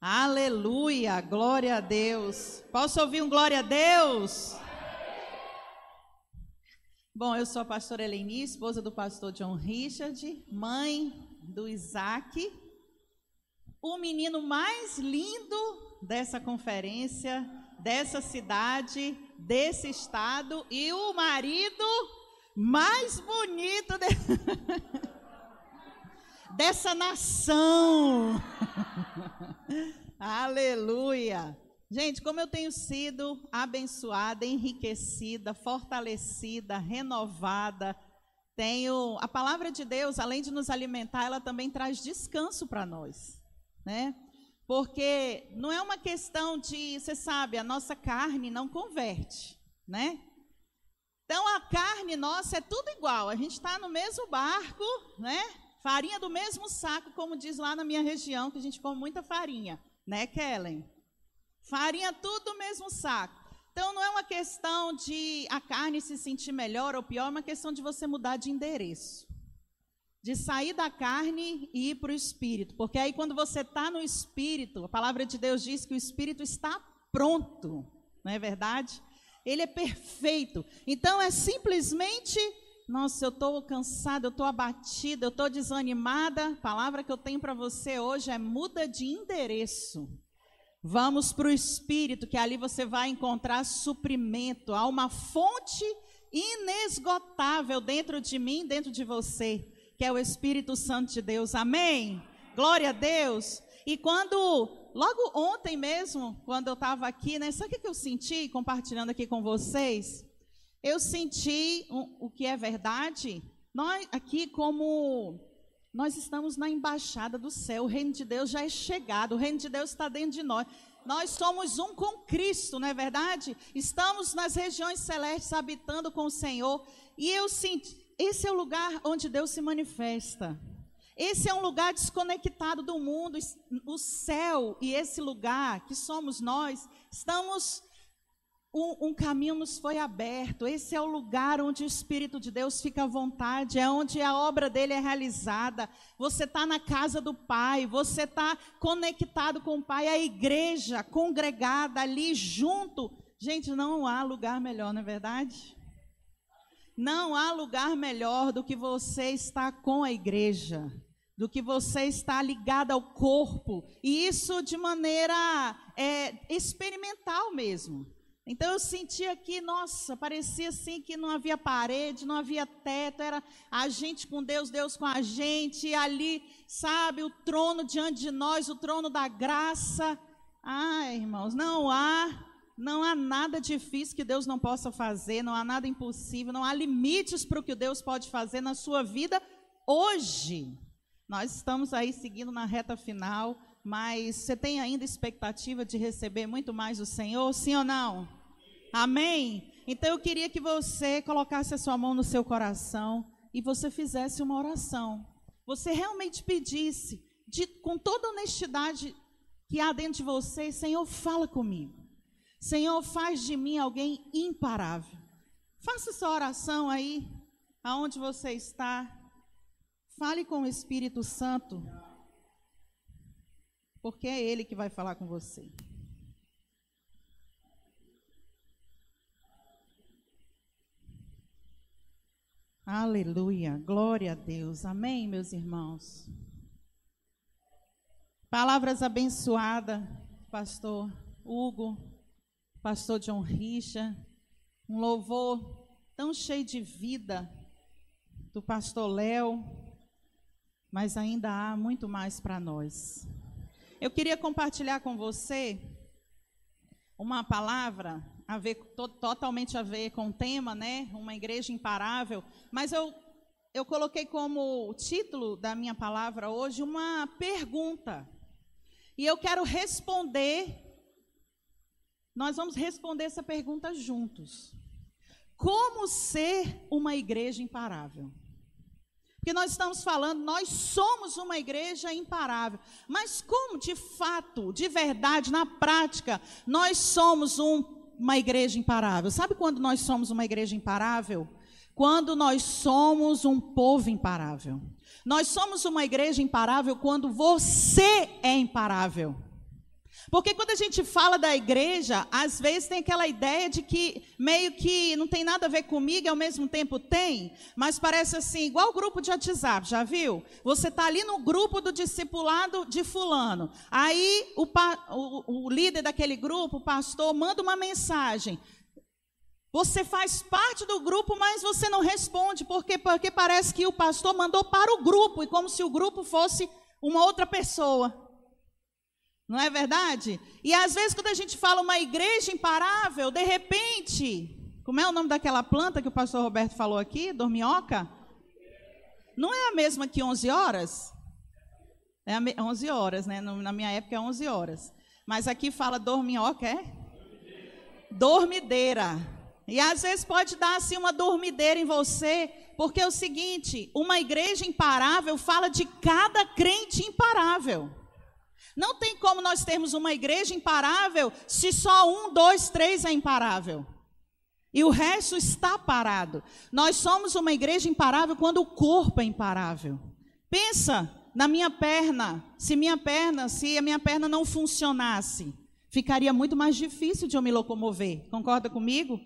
Aleluia, glória a Deus. Posso ouvir um glória a Deus? Bom, eu sou a pastora Eleni, esposa do pastor John Richard, mãe do Isaac, o menino mais lindo dessa conferência, dessa cidade, desse estado e o marido mais bonito de... dessa nação. Aleluia. Gente, como eu tenho sido abençoada, enriquecida, fortalecida, renovada, tenho a palavra de Deus, além de nos alimentar, ela também traz descanso para nós, né? Porque não é uma questão de, você sabe, a nossa carne não converte, né? Então a carne nossa é tudo igual, a gente está no mesmo barco, né? Farinha do mesmo saco, como diz lá na minha região, que a gente come muita farinha, né, Kellen? Farinha tudo do mesmo saco. Então não é uma questão de a carne se sentir melhor ou pior, é uma questão de você mudar de endereço. De sair da carne e ir para o espírito. Porque aí quando você está no espírito, a palavra de Deus diz que o espírito está pronto, não é verdade? Ele é perfeito. Então é simplesmente nossa, eu estou cansada, eu estou abatida, eu estou desanimada. A palavra que eu tenho para você hoje é muda de endereço. Vamos para o Espírito, que ali você vai encontrar suprimento. Há uma fonte inesgotável dentro de mim, dentro de você, que é o Espírito Santo de Deus. Amém? Glória a Deus. E quando, logo ontem mesmo, quando eu estava aqui, né, sabe o que eu senti compartilhando aqui com vocês? Eu senti o que é verdade. Nós aqui como nós estamos na embaixada do céu, o reino de Deus já é chegado, o reino de Deus está dentro de nós. Nós somos um com Cristo, não é verdade? Estamos nas regiões celestes habitando com o Senhor. E eu senti, esse é o lugar onde Deus se manifesta. Esse é um lugar desconectado do mundo. O céu e esse lugar que somos nós, estamos um, um, caminho nos foi aberto. Esse é o lugar onde o Espírito de Deus fica à vontade, é onde a obra dele é realizada. Você está na casa do Pai, você está conectado com o Pai, a igreja congregada ali junto. Gente, não há lugar melhor, não é verdade? Não há lugar melhor do que você estar com a igreja, do que você estar ligado ao corpo, e isso de maneira é, experimental mesmo. Então eu sentia que, nossa, parecia assim que não havia parede, não havia teto, era a gente com Deus, Deus com a gente, e ali, sabe, o trono diante de nós, o trono da graça. Ah, irmãos, não há, não há nada difícil que Deus não possa fazer, não há nada impossível, não há limites para o que Deus pode fazer na sua vida hoje. Nós estamos aí seguindo na reta final, mas você tem ainda expectativa de receber muito mais do Senhor, sim ou não? Amém? Então eu queria que você colocasse a sua mão no seu coração e você fizesse uma oração. Você realmente pedisse, de, com toda honestidade que há dentro de você, Senhor, fala comigo. Senhor, faz de mim alguém imparável. Faça essa oração aí, aonde você está. Fale com o Espírito Santo, porque é Ele que vai falar com você. Aleluia, glória a Deus. Amém, meus irmãos. Palavras abençoadas, pastor Hugo, pastor John Richa, um louvor tão cheio de vida do pastor Léo, mas ainda há muito mais para nós. Eu queria compartilhar com você uma palavra a ver, to, totalmente a ver com o tema, né? Uma igreja imparável. Mas eu, eu coloquei como título da minha palavra hoje uma pergunta. E eu quero responder. Nós vamos responder essa pergunta juntos. Como ser uma igreja imparável? Porque nós estamos falando, nós somos uma igreja imparável. Mas como de fato, de verdade, na prática, nós somos um uma igreja imparável. Sabe quando nós somos uma igreja imparável? Quando nós somos um povo imparável. Nós somos uma igreja imparável quando você é imparável. Porque quando a gente fala da igreja, às vezes tem aquela ideia de que meio que não tem nada a ver comigo e ao mesmo tempo tem, mas parece assim, igual o grupo de WhatsApp, já viu? Você está ali no grupo do discipulado de fulano. Aí o, o, o líder daquele grupo, o pastor, manda uma mensagem. Você faz parte do grupo, mas você não responde, porque, porque parece que o pastor mandou para o grupo, e como se o grupo fosse uma outra pessoa. Não é verdade? E às vezes, quando a gente fala uma igreja imparável, de repente, como é o nome daquela planta que o pastor Roberto falou aqui? Dorminhoca? Não é a mesma que 11 horas? É 11 horas, né? Na minha época é 11 horas. Mas aqui fala dorminhoca, é? Dormideira. E às vezes pode dar assim uma dormideira em você, porque é o seguinte: uma igreja imparável fala de cada crente imparável. Não tem como nós termos uma igreja imparável se só um, dois, três é imparável. E o resto está parado. Nós somos uma igreja imparável quando o corpo é imparável. Pensa na minha perna. Se minha perna, se a minha perna não funcionasse, ficaria muito mais difícil de eu me locomover. Concorda comigo?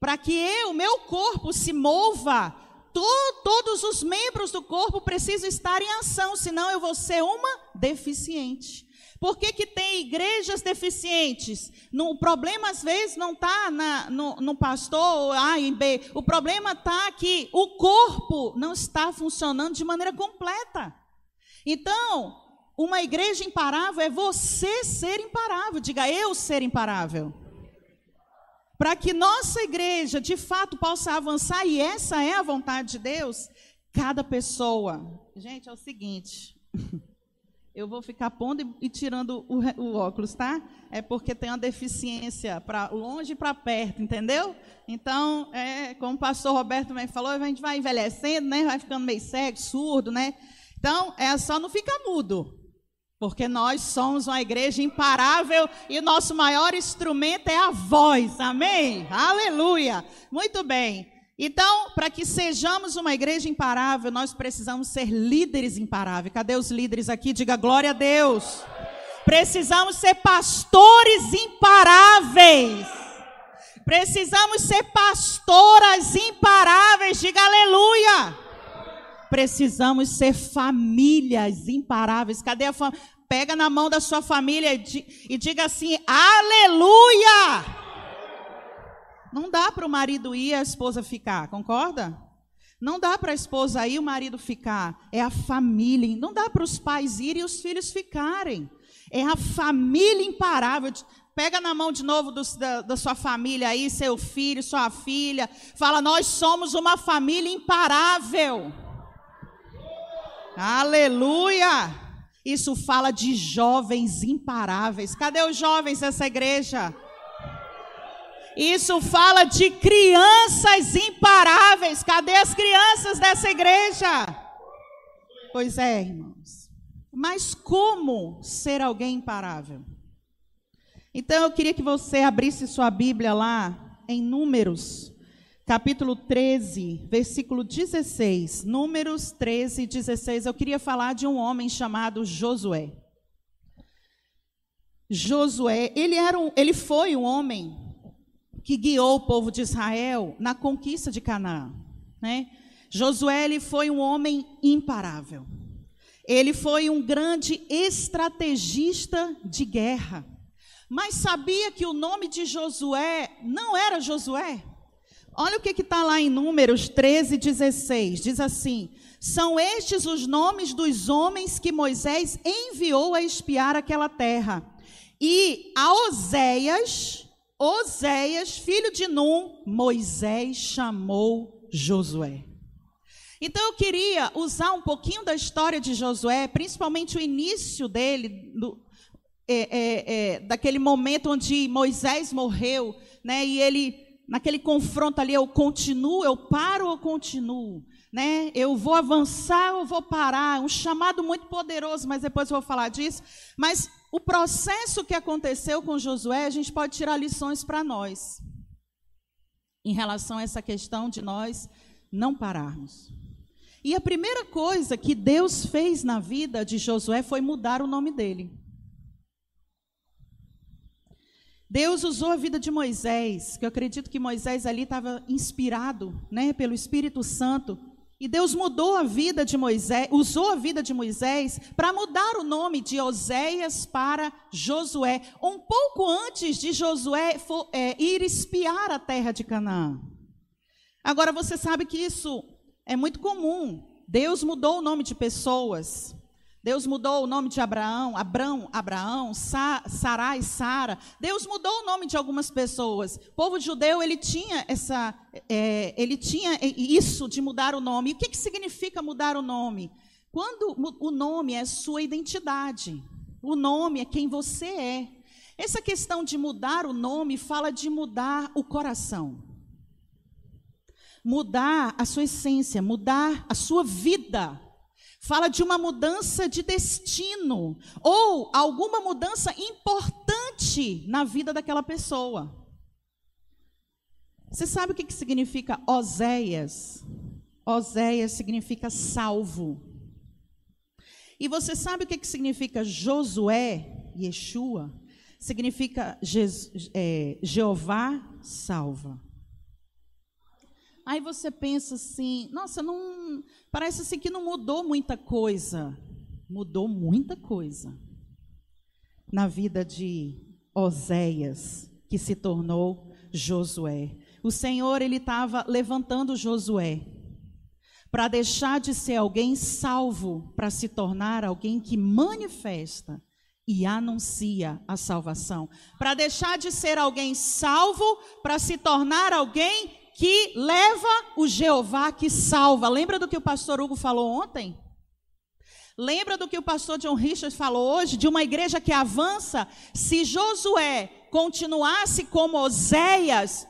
Para que eu, meu corpo se mova, to, todos os membros do corpo precisam estar em ação, senão eu vou ser uma deficiente. Por que, que tem igrejas deficientes? No, o problema, às vezes, não está no, no pastor A e B. O problema está que o corpo não está funcionando de maneira completa. Então, uma igreja imparável é você ser imparável. Diga eu ser imparável. Para que nossa igreja, de fato, possa avançar, e essa é a vontade de Deus, cada pessoa. Gente, é o seguinte. eu vou ficar pondo e, tirando o, o, óculos, tá? É porque tem uma deficiência para longe e para perto, entendeu? Então, é, como o pastor Roberto também falou, a gente vai envelhecendo, né? Vai ficando meio cego, surdo, né? Então, é só não ficar mudo. Porque nós somos uma igreja imparável e o nosso maior instrumento é a voz. Amém? Aleluia. Muito bem. Então, para que sejamos uma igreja imparável, nós precisamos ser líderes imparáveis. Cadê os líderes aqui? Diga glória a Deus. Precisamos ser pastores imparáveis. Precisamos ser pastoras imparáveis. Diga aleluia. Precisamos ser famílias imparáveis. Cadê a família? Pega na mão da sua família e diga assim: aleluia. Não dá para o marido ir e a esposa ficar, concorda? Não dá para a esposa ir e o marido ficar. É a família. Não dá para os pais irem e os filhos ficarem. É a família imparável. Pega na mão de novo do, da, da, sua família aí, seu filho, sua filha. Fala, nós somos uma família imparável. Aleluia! Isso fala de jovens imparáveis. Cadê os jovens dessa igreja? Isso fala de crianças imparáveis. Cadê as crianças dessa igreja? Pois é, irmãos. Mas como ser alguém imparável? Então eu queria que você abrisse sua Bíblia lá em Números, capítulo 13, versículo 16. Números 13, 16. Eu queria falar de um homem chamado Josué. Josué, ele era um, ele foi um homem que guiou o povo de Israel na conquista de Canaã. Né? Josué ele foi um homem imparável. Ele foi um grande estrategista de guerra. Mas sabia que o nome de Josué não era Josué? Olha o que está lá em Números 13, 16. Diz assim: São estes os nomes dos homens que Moisés enviou a espiar aquela terra. E a Oséias, Oséias, filho de Num, Moisés chamou Josué. Então eu queria usar um pouquinho da história de Josué, principalmente o início dele, do, é, é, é, daquele momento onde Moisés morreu, né? E ele, naquele confronto ali, eu continuo, eu paro ou continuo? Né? Eu vou avançar ou vou parar? Um chamado muito poderoso, mas depois eu vou falar disso. Mas o processo que aconteceu com Josué, a gente pode tirar lições para nós, em relação a essa questão de nós não pararmos. E a primeira coisa que Deus fez na vida de Josué foi mudar o nome dele. Deus usou a vida de Moisés, que eu acredito que Moisés ali estava inspirado, né, pelo Espírito Santo. E Deus mudou a vida de Moisés, usou a vida de Moisés para mudar o nome de Oséias para Josué, um pouco antes de Josué for, é, ir espiar a terra de Canaã. Agora você sabe que isso é muito comum. Deus mudou o nome de pessoas. Deus mudou o nome de Abraão, Abrão, Abraão, Sa, Sarai, Sara. Deus mudou o nome de algumas pessoas. O povo judeu ele tinha essa, é, ele tinha isso de mudar o nome. E o que, que significa mudar o nome? Quando o nome é sua identidade, o nome é quem você é. Essa questão de mudar o nome fala de mudar o coração, mudar a sua essência, mudar a sua vida fala de uma mudança de destino ou alguma mudança importante na vida daquela pessoa. Você sabe o que, que significa Oséias? Oséias significa salvo. E você sabe o que, que significa Josué, Yeshua? Significa Je é, Jeová salva. Aí você pensa assim, nossa, não parece assim que não mudou muita coisa. Mudou muita coisa na vida de Oséias, que se tornou Josué. O Senhor ele estava levantando Josué para deixar de ser alguém salvo para se tornar alguém que manifesta e anuncia a salvação. Para deixar de ser alguém salvo para se tornar alguém que leva o Jeová que salva. Lembra do que o pastor Hugo falou ontem? Lembra do que o pastor John Richard falou hoje? De uma igreja que avança? Se Josué continuasse como Oséias,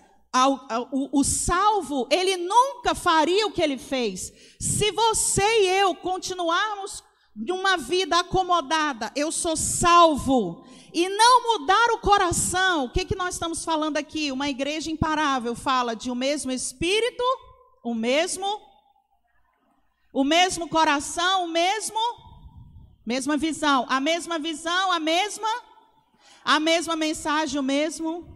o, o, salvo, ele nunca faria o que ele fez. Se você e eu continuarmos de uma vida acomodada, eu sou salvo, e não mudar o coração. O que, que nós estamos falando aqui? Uma igreja imparável fala de o mesmo espírito, o mesmo, o mesmo coração, o mesmo, mesma visão, a mesma visão, a mesma, a mesma mensagem, o mesmo.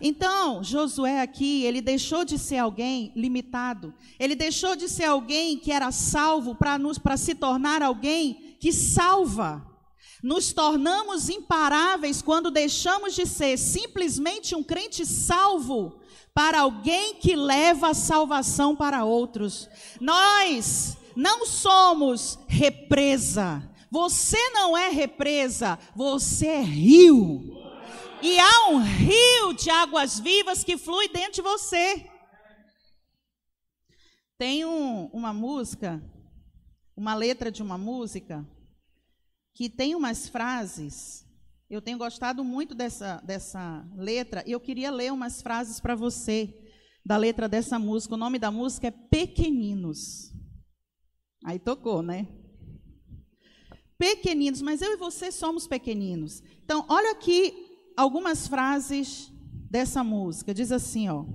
Então, Josué aqui, ele deixou de ser alguém limitado. Ele deixou de ser alguém que era salvo para se tornar alguém que salva. Nos tornamos imparáveis quando deixamos de ser simplesmente um crente salvo para alguém que leva a salvação para outros. Nós não somos represa. Você não é represa, você é rio. E há um rio de águas vivas que flui dentro de você. Tem um, uma música, uma letra de uma música que tem umas frases. Eu tenho gostado muito dessa, dessa letra e eu queria ler umas frases para você da letra dessa música. O nome da música é Pequeninos. Aí tocou, né? Pequeninos, mas eu e você somos pequeninos. Então, olha aqui algumas frases dessa música. Diz assim, ó.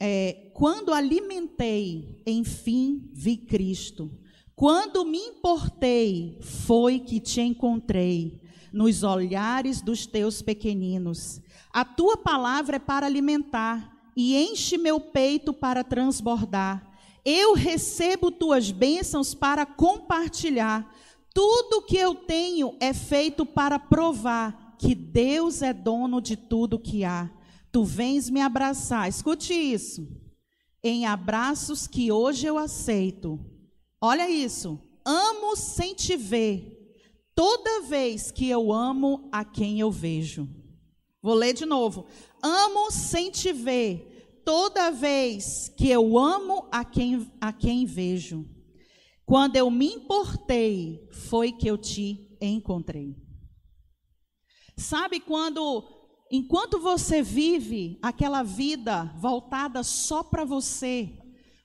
É, quando alimentei, enfim, vi Cristo quando me importei, foi que te encontrei nos olhares dos teus pequeninos. A tua palavra é para alimentar e enche meu peito para transbordar. Eu recebo tuas bênçãos para compartilhar. Tudo que eu tenho é feito para provar que Deus é dono de tudo que há. Tu vens me abraçar, escute isso, em abraços que hoje eu aceito Olha isso. Amo sem te ver. Toda vez que eu amo a quem eu vejo. Vou ler de novo. Amo sem te ver. Toda vez que eu amo a quem, a quem vejo. Quando eu me importei, foi que eu te encontrei. Sabe quando, enquanto você vive aquela vida voltada só para você,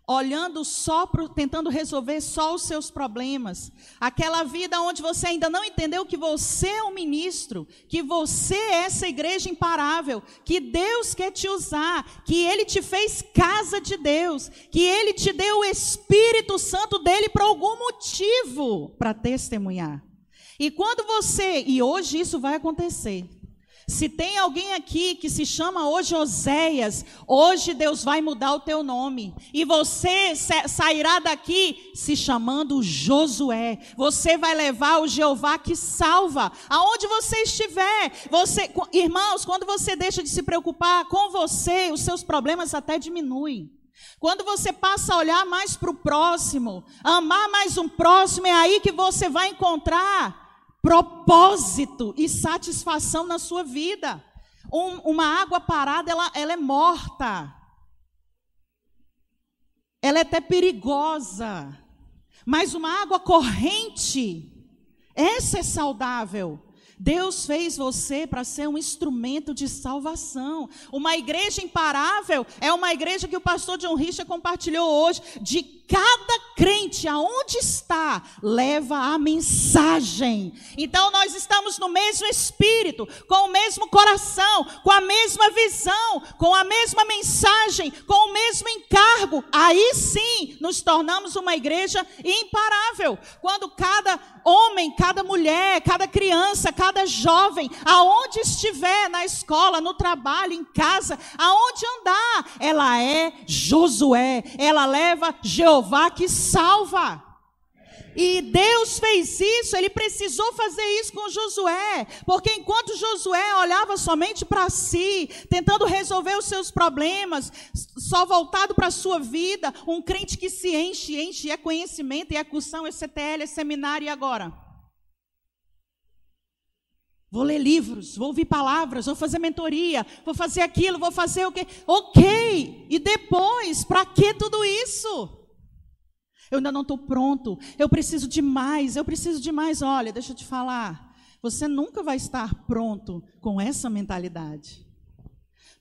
olhando só pro, tentando resolver só os seus problemas. Aquela vida onde você ainda não entendeu que você é um ministro, que você é essa igreja imparável, que Deus quer te usar, que ele te fez casa de Deus, que ele te deu o Espírito Santo dele por algum motivo para testemunhar. E quando você, e hoje isso vai acontecer, Se tem alguém aqui que se chama hoje Oséias, hoje Deus vai mudar o teu nome. E você sairá daqui se chamando Josué. Você vai levar o Jeová que salva. Aonde você estiver. Você, irmãos, quando você deixa de se preocupar com você, os seus problemas até diminuem. Quando você passa a olhar mais para o próximo, amar mais um próximo, é aí que você vai encontrar propósito e satisfação na sua vida. Um, uma água parada, ela, ela é morta. Ela é até perigosa. Mas uma água corrente, essa é saudável. Deus fez você para ser um instrumento de salvação. Uma igreja imparável é uma igreja que o pastor John Richard compartilhou hoje, de cada crente, aonde está, leva a mensagem. Então nós estamos no mesmo espírito, com o mesmo coração, com a mesma visão, com a mesma mensagem, com o mesmo encargo. Aí sim nos tornamos uma igreja imparável. Quando cada homem, cada mulher, cada criança, cada jovem, aonde estiver, na escola, no trabalho, em casa, aonde andar, ela é Josué, ela leva Jeová Jeová que salva. E Deus fez isso, ele precisou fazer isso com Josué, porque enquanto Josué olhava somente para si, tentando resolver os seus problemas, só voltado para a sua vida, um crente que se enche, enche, é conhecimento, é cursão, é CTL, é seminário, e agora? Vou ler livros, vou ouvir palavras, vou fazer mentoria, vou fazer aquilo, vou fazer o quê? Ok, e depois, para que tudo isso? Eu ainda não estou pronto. Eu preciso de mais. Eu preciso de mais. Olha, deixa eu te falar. Você nunca vai estar pronto com essa mentalidade.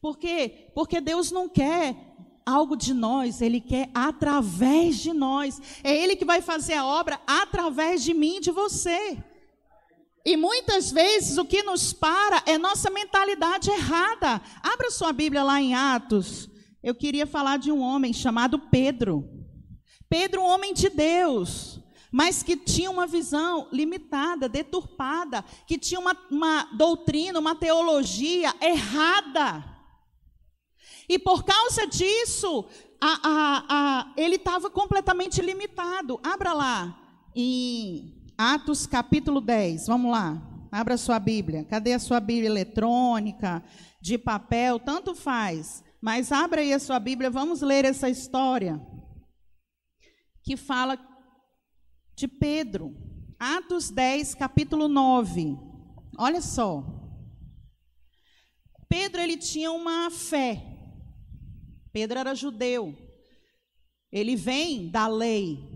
Por quê? Porque Deus não quer algo de nós, Ele quer através de nós. É Ele que vai fazer a obra através de mim de você. E muitas vezes o que nos para é nossa mentalidade errada. Abra sua Bíblia lá em Atos. Eu queria falar de um homem chamado Pedro. Pedro, um homem de Deus, mas que tinha uma visão limitada, deturpada, que tinha uma, uma doutrina, uma teologia errada. E por causa disso, a, a, a, ele estava completamente limitado. Abra lá, em Atos capítulo 10, vamos lá. Abra sua Bíblia. Cadê a sua Bíblia eletrônica, de papel? Tanto faz. Mas abra aí a sua Bíblia, vamos ler essa história que fala de Pedro. Atos 10, capítulo 9. Olha só. Pedro ele tinha uma fé. Pedro era judeu. Ele vem da lei.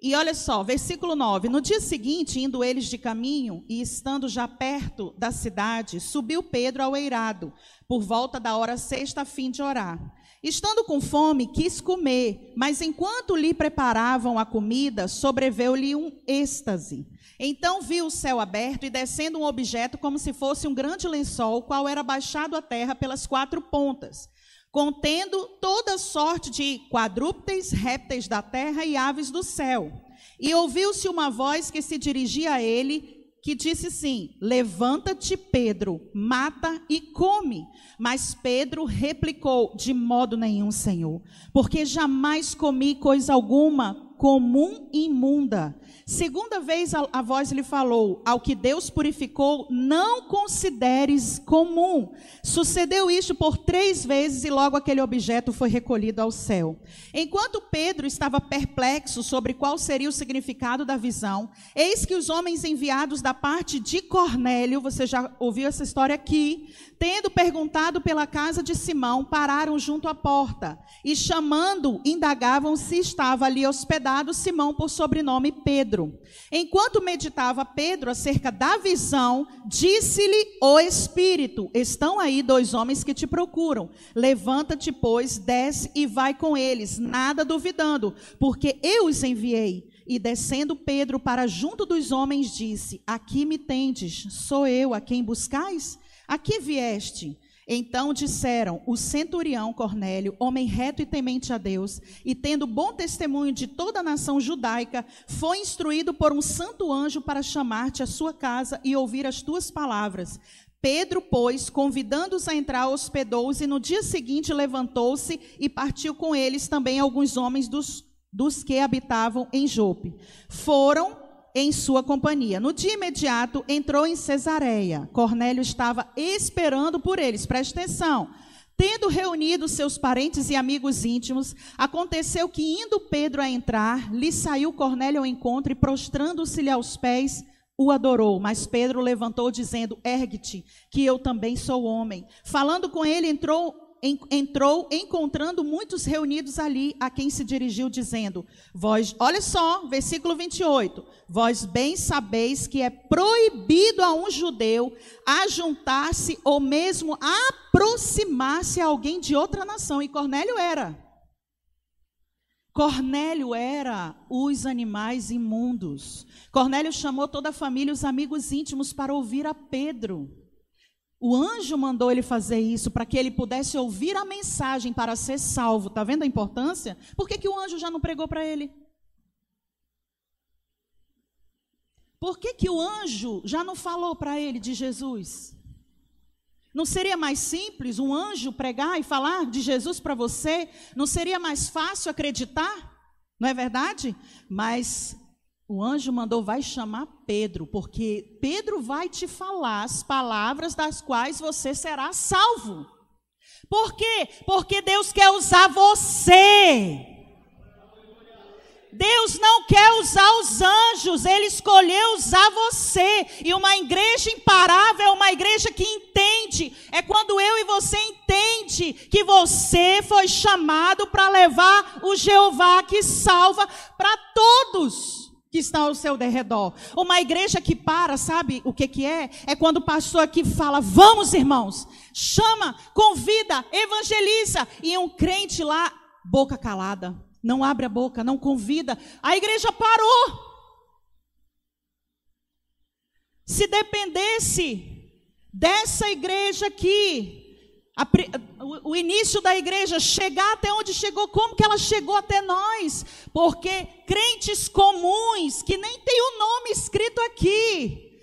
E olha só, versículo 9: No dia seguinte, indo eles de caminho e estando já perto da cidade, subiu Pedro ao eirado, por volta da hora sexta, a fim de orar. Estando com fome, quis comer, mas enquanto lhe preparavam a comida, sobreveu-lhe um êxtase. Então viu o céu aberto e descendo um objeto como se fosse um grande lençol, qual era baixado à terra pelas quatro pontas, contendo toda sorte de quadrúpedes, répteis da terra e aves do céu. E ouviu-se uma voz que se dirigia a ele, que disse sim: Levanta-te, Pedro, mata e come. Mas Pedro replicou: De modo nenhum, Senhor, porque jamais comi coisa alguma comum e imunda. Segunda vez a, a, voz lhe falou: Ao que Deus purificou, não consideres comum. Sucedeu isto por três vezes e logo aquele objeto foi recolhido ao céu. Enquanto Pedro estava perplexo sobre qual seria o significado da visão, eis que os homens enviados da parte de Cornélio, você já ouviu essa história aqui, tendo perguntado pela casa de Simão, pararam junto à porta e chamando, indagavam se estava ali hospedado Simão por sobrenome Pedro. Enquanto meditava Pedro acerca da visão, disse-lhe o Espírito: Estão aí dois homens que te procuram. Levanta-te, pois, desce e vai com eles, nada duvidando, porque eu os enviei. E descendo Pedro para junto dos homens, disse: Aqui me tendes, sou eu a quem buscais? Aqui vieste. Então disseram: O centurião Cornélio, homem reto e temente a Deus, e tendo bom testemunho de toda a nação judaica, foi instruído por um santo anjo para chamar-te à sua casa e ouvir as tuas palavras. Pedro, pois, convidando-os a entrar, hospedou-os e no dia seguinte levantou-se e partiu com eles também alguns homens dos, dos que habitavam em Jope. Foram em sua companhia. No dia imediato, entrou em Cesareia. Cornélio estava esperando por eles. Preste atenção. Tendo reunido seus parentes e amigos íntimos, aconteceu que, indo Pedro a entrar, lhe saiu Cornélio ao encontro e, prostrando-se-lhe aos pés, o adorou. Mas Pedro levantou, dizendo: Ergue-te, que eu também sou homem. Falando com ele, entrou entrou encontrando muitos reunidos ali, a quem se dirigiu, dizendo: Vós, olha só, versículo 28. Vós bem sabeis que é proibido a um judeu ajuntar-se ou mesmo aproximar-se a alguém de outra nação. E Cornélio era. Cornélio era os animais imundos. Cornélio chamou toda a família, os amigos íntimos, para ouvir a Pedro. O anjo mandou ele fazer isso para que ele pudesse ouvir a mensagem para ser salvo. Está vendo a importância? Por que, que o anjo já não pregou para ele? Por que, que o anjo já não falou para ele de Jesus? Não seria mais simples um anjo pregar e falar de Jesus para você? Não seria mais fácil acreditar? Não é verdade? Mas o anjo mandou, vai chamar Pedro, porque Pedro vai te falar as palavras das quais você será salvo. Por quê? Porque Deus quer usar você. Deus não quer usar os anjos, Ele escolheu usar você. E uma igreja imparável é uma igreja que entende. É quando eu e você entende que você foi chamado para levar o Jeová que salva para todos que estão ao seu derredor. Uma igreja que para, sabe o que, que é? É quando o pastor aqui fala: vamos, irmãos, chama, convida, evangeliza. E um crente lá, boca calada, não abre a boca, não convida. A igreja parou. Se dependesse dessa igreja aqui, a, o, o início da igreja chegar até onde chegou, como que ela chegou até nós? Porque crentes comuns, que nem tem o nome escrito aqui,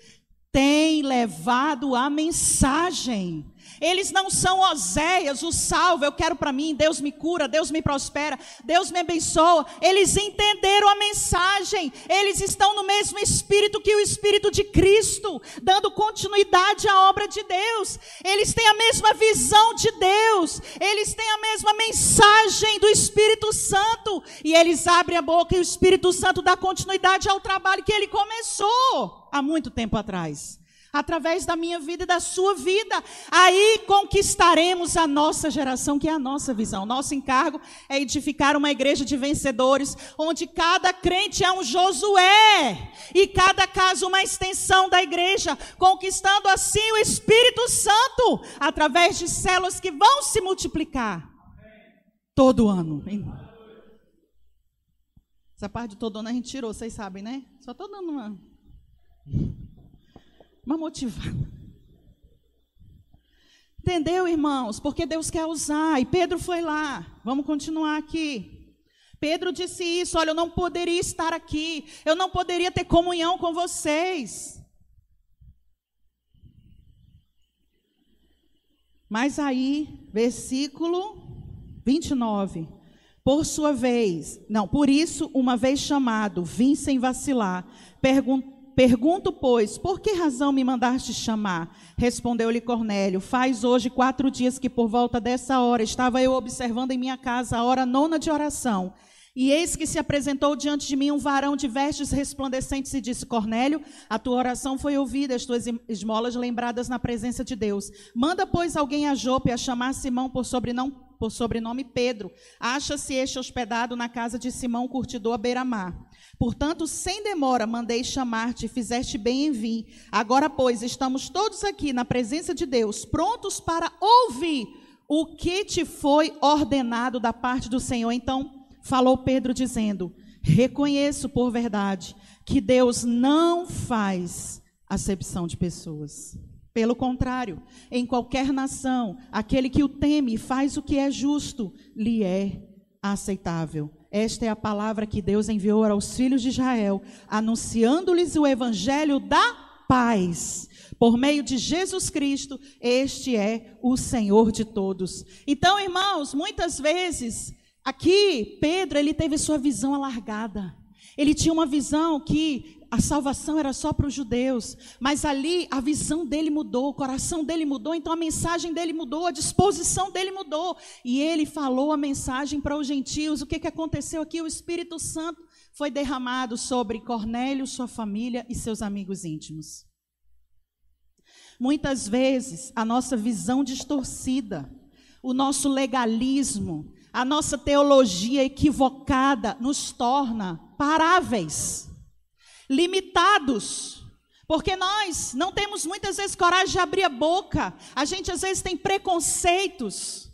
têm levado a mensagem eles não são Oséias, o salvo, eu quero para mim, Deus me cura, Deus me prospera, Deus me abençoa. Eles entenderam a mensagem, eles estão no mesmo espírito que o espírito de Cristo, dando continuidade à obra de Deus. Eles têm a mesma visão de Deus, eles têm a mesma mensagem do Espírito Santo, e eles abrem a boca e o Espírito Santo dá continuidade ao trabalho que ele começou há muito tempo atrás através da minha vida e da sua vida. Aí conquistaremos a nossa geração, que é a nossa visão. Nosso encargo é edificar uma igreja de vencedores, onde cada crente é um Josué e cada casa uma extensão da igreja, conquistando assim o Espírito Santo através de células que vão se multiplicar todo ano. Essa parte de todo ano a gente tirou, vocês sabem, né? Só dando uma uma motivada. Entendeu, irmãos? Porque Deus quer usar. E Pedro foi lá. Vamos continuar aqui. Pedro disse isso: olha, eu não poderia estar aqui. Eu não poderia ter comunhão com vocês. Mas aí, versículo 29. Por sua vez, não, por isso, uma vez chamado, vim sem vacilar, perguntou Pergunto, pois, por que razão me mandaste chamar? Respondeu-lhe Cornélio: Faz hoje quatro dias que por volta dessa hora estava eu observando em minha casa a hora nona de oração. E eis que se apresentou diante de mim um varão de vestes resplandecentes e disse: Cornélio, a tua oração foi ouvida, as tuas esmolas lembradas na presença de Deus. Manda, pois, alguém a Jope a chamar Simão por sobrenome, por sobrenome Pedro. Acha-se este hospedado na casa de Simão, curtidor à beira-mar. Portanto, sem demora, mandei chamar-te, fizeste bem em vir. Agora, pois, estamos todos aqui na presença de Deus, prontos para ouvir o que te foi ordenado da parte do Senhor. Então, falou Pedro, dizendo: Reconheço por verdade que Deus não faz acepção de pessoas. Pelo contrário, em qualquer nação, aquele que o teme e faz o que é justo, lhe é aceitável. Esta é a palavra que Deus enviou aos filhos de Israel, anunciando-lhes o evangelho da paz, Por meio de Jesus Cristo, este é o Senhor de todos. Então, irmãos, muitas vezes, aqui, Pedro, ele teve sua visão alargada. Ele tinha uma visão que a salvação era só para os judeus, mas ali a visão dele mudou, o coração dele mudou, então a mensagem dele mudou, a disposição dele mudou, e ele falou a mensagem para os gentios. O que, que aconteceu aqui? O Espírito Santo foi derramado sobre Cornélio, sua família e seus amigos íntimos. Muitas vezes a nossa visão distorcida, o nosso legalismo, a nossa teologia equivocada nos torna paráveis, limitados. Porque nós não temos muitas vezes coragem de abrir a boca, a gente às vezes tem preconceitos,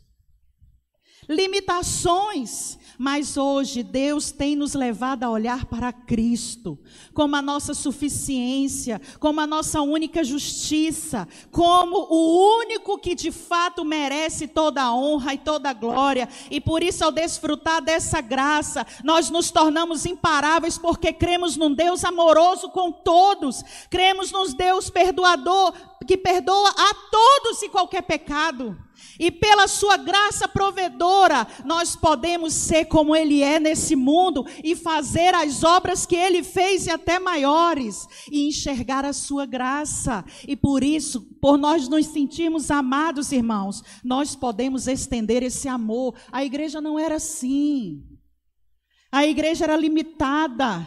limitações, mas hoje Deus tem nos levado a olhar para Cristo como a nossa suficiência, como a nossa única justiça, como o único que de fato merece toda a honra e toda a glória. E por isso, ao desfrutar dessa graça, nós nos tornamos imparáveis porque cremos num Deus amoroso com todos, cremos num Deus perdoador que perdoa a todos e qualquer pecado. E pela sua graça provedora, nós podemos ser como Ele é nesse mundo e fazer as obras que Ele fez e até maiores, e enxergar a sua graça. E por isso, por nós nos sentirmos amados, irmãos, nós podemos estender esse amor. A igreja não era assim. A igreja era limitada,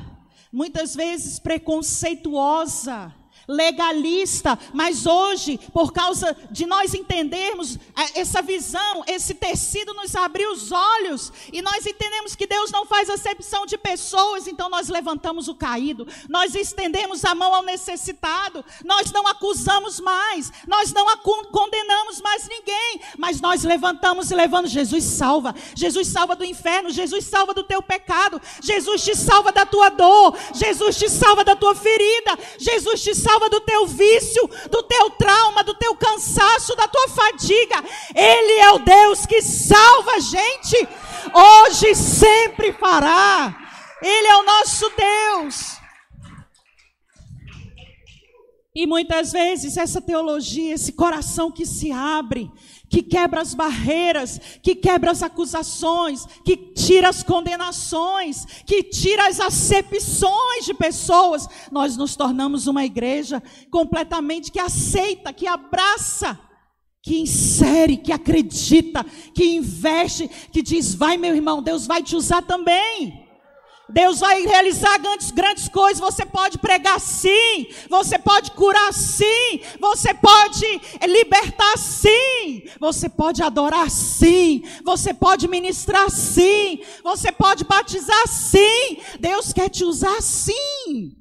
muitas vezes preconceituosa legalista, mas hoje, por causa de nós entendermos é, essa visão, esse tecido nos abriu os olhos. E nós entendemos que Deus não faz acepção de pessoas, então nós levantamos o caído, nós estendemos a mão ao necessitado, nós não acusamos mais, nós não condenamos mais ninguém, mas nós levantamos e levando Jesus salva, Jesus salva do inferno, Jesus salva do teu pecado, Jesus te salva da tua dor, Jesus te salva da tua ferida, Jesus te salva salva do teu vício, do teu trauma, do teu cansaço, da tua fadiga. Ele é o Deus que salva a gente, hoje e sempre fará. Ele é o nosso Deus. E muitas vezes essa teologia, esse coração que se abre, que quebra as barreiras, que quebra as acusações, que tira as condenações, que tira as acepções de pessoas. Nós nos tornamos uma igreja completamente que aceita, que abraça, que insere, que acredita, que investe, que diz: vai, meu irmão, Deus vai te usar também. Deus vai realizar grandes, grandes coisas. Você pode pregar sim, você pode curar sim, você pode libertar sim, você pode adorar sim, você pode ministrar sim, você pode batizar sim. Deus quer te usar sim.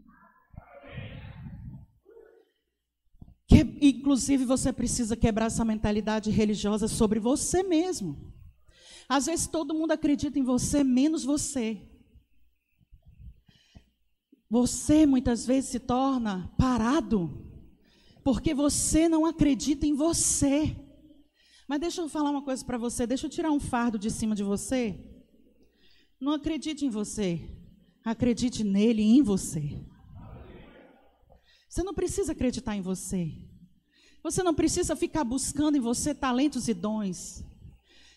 Que, inclusive, você precisa quebrar essa mentalidade religiosa sobre você mesmo. Às vezes todo mundo acredita em você, menos você. Você muitas vezes se torna parado, porque você não acredita em você. Mas deixa eu falar uma coisa para você, deixa eu tirar um fardo de cima de você. Não acredite em você, acredite nele e em você. Você não precisa acreditar em você. Você não precisa ficar buscando em você talentos e dons,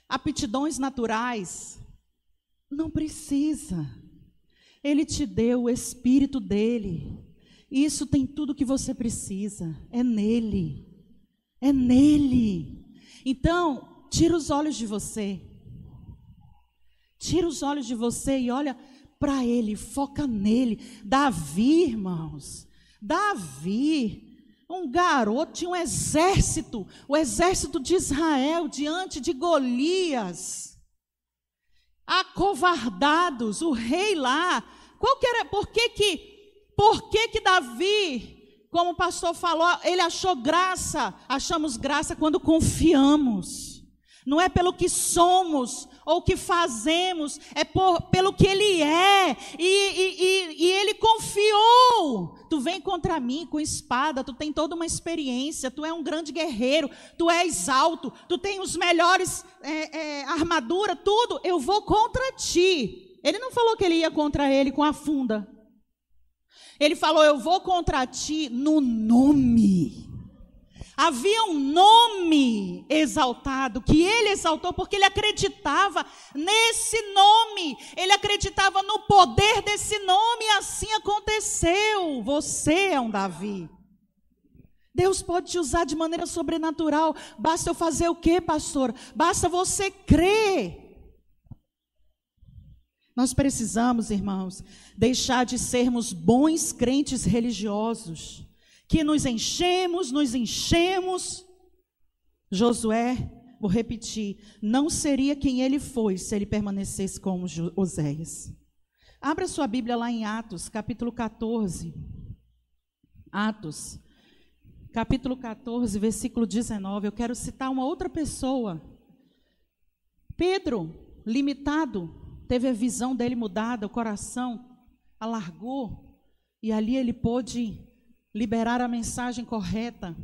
aptidões naturais. Não precisa. Ele te deu o Espírito dele. Isso tem tudo que você precisa. É nele. É nele. Então, tira os olhos de você. Tira os olhos de você e olha para ele, foca nele. Davi, irmãos. Davi, um garoto, tinha um exército, o exército de Israel diante de Golias. Acovardados, o rei lá qual que era, por que que, por que que Davi, como o pastor falou, ele achou graça, achamos graça quando confiamos. Não é pelo que somos ou que fazemos, é por, pelo que Ele é. E, e, e, e, Ele confiou. Tu vem contra mim com espada, tu tem toda uma experiência, tu é um grande guerreiro, tu és alto, tu tem os melhores é, é, armadura, tudo. Eu vou contra ti. Ele não falou que ele ia contra ele com a funda. Ele falou: Eu vou contra ti no nome Havia um nome exaltado, que ele exaltou porque ele acreditava nesse nome, ele acreditava no poder desse nome, e assim aconteceu. Você é um Davi. Deus pode te usar de maneira sobrenatural. Basta eu fazer o quê, pastor? Basta você crer. Nós precisamos, irmãos, deixar de sermos bons crentes religiosos que nos enchemos, nos enchemos. Josué, vou repetir, não seria quem ele foi se ele permanecesse como Oséias. Abra sua Bíblia lá em Atos, capítulo 14. Atos, capítulo 14, versículo 19. Eu quero citar uma outra pessoa. Pedro, limitado, teve a visão dele mudada, o coração alargou, e ali ele pôde liberar a mensagem correta.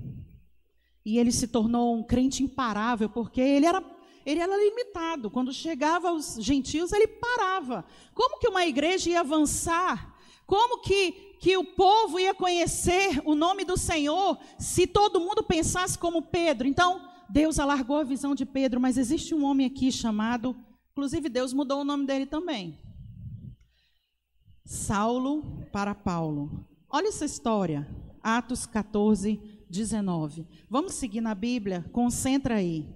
E ele se tornou um crente imparável, porque ele era, ele era limitado. Quando chegava aos gentios, ele parava. Como que uma igreja ia avançar? Como que, que o povo ia conhecer o nome do Senhor se todo mundo pensasse como Pedro? Então, Deus alargou a visão de Pedro, mas existe um homem aqui chamado, inclusive Deus mudou o nome dele também. Saulo para Paulo. Olha essa história. Atos 14, 19. Vamos seguir na Bíblia? Concentra aí.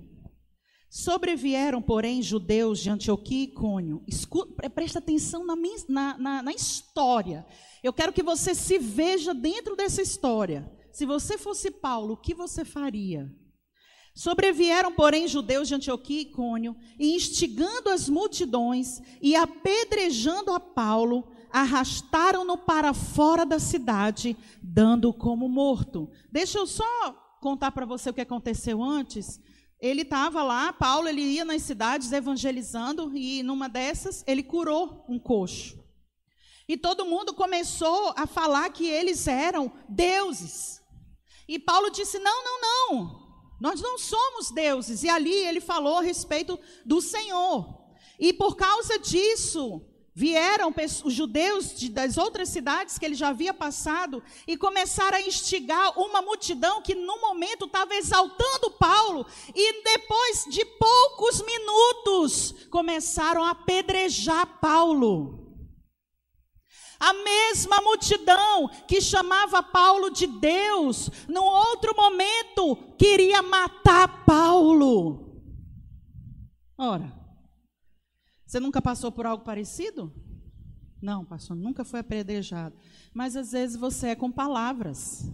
Sobrevieram, porém, judeus de Antioquia e Cônio. Escuta, presta atenção na, na, na, na história. Eu quero que você se veja dentro dessa história. Se você fosse Paulo, o que você faria? Sobrevieram, porém, judeus de Antioquia e Cônio, e instigando as multidões e apedrejando a Paulo, arrastaram-no para fora da cidade, dando como morto. Deixa eu só contar para você o que aconteceu antes. Ele estava lá, Paulo, ele ia nas cidades evangelizando e numa dessas ele curou um coxo. E todo mundo começou a falar que eles eram deuses. E Paulo disse: "Não, não, não. Nós não somos deuses". E ali ele falou a respeito do Senhor. E por causa disso, Vieram os judeus de, das outras cidades que ele já havia passado e começaram a instigar uma multidão que no momento estava exaltando Paulo e depois de poucos minutos começaram a apedrejar Paulo. A mesma multidão que chamava Paulo de Deus, num outro momento queria matar Paulo. Ora, você nunca passou por algo parecido? Não, pastor, nunca foi apedrejado. Mas às vezes você é com palavras.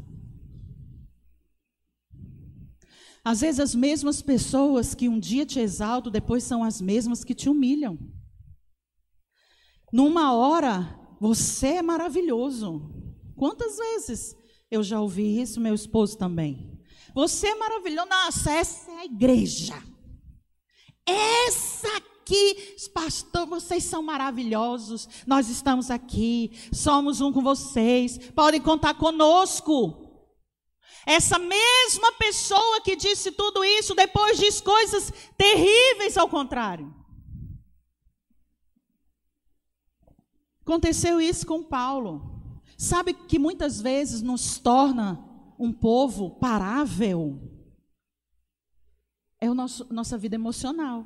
Às vezes as mesmas pessoas que um dia te exaltam, depois são as mesmas que te humilham. Numa hora, você é maravilhoso. Quantas vezes eu já ouvi isso, meu esposo também? Você é maravilhoso. Nossa, essa é a igreja. Essa aqui, pastor, vocês são maravilhosos. Nós estamos aqui, somos um com vocês. Podem contar conosco. Essa mesma pessoa que disse tudo isso, depois diz coisas terríveis ao contrário. Aconteceu isso com Paulo. Sabe que muitas vezes nos torna um povo parável? É a nossa vida emocional.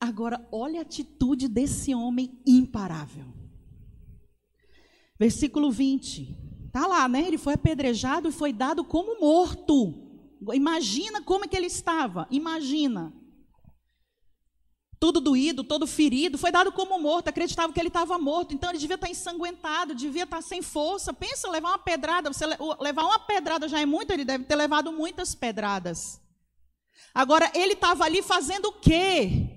Agora, olha a atitude desse homem imparável. Versículo 20. Tá lá, né? Ele foi apedrejado e foi dado como morto. Imagina como é que ele estava. Imagina. Tudo doído, todo ferido, foi dado como morto. Acreditava que ele estava morto, então ele devia estar ensanguentado, devia estar sem força. Pensa, levar uma pedrada. Você levar uma pedrada já é muito, ele deve ter levado muitas pedradas. Agora, ele estava ali fazendo o quê?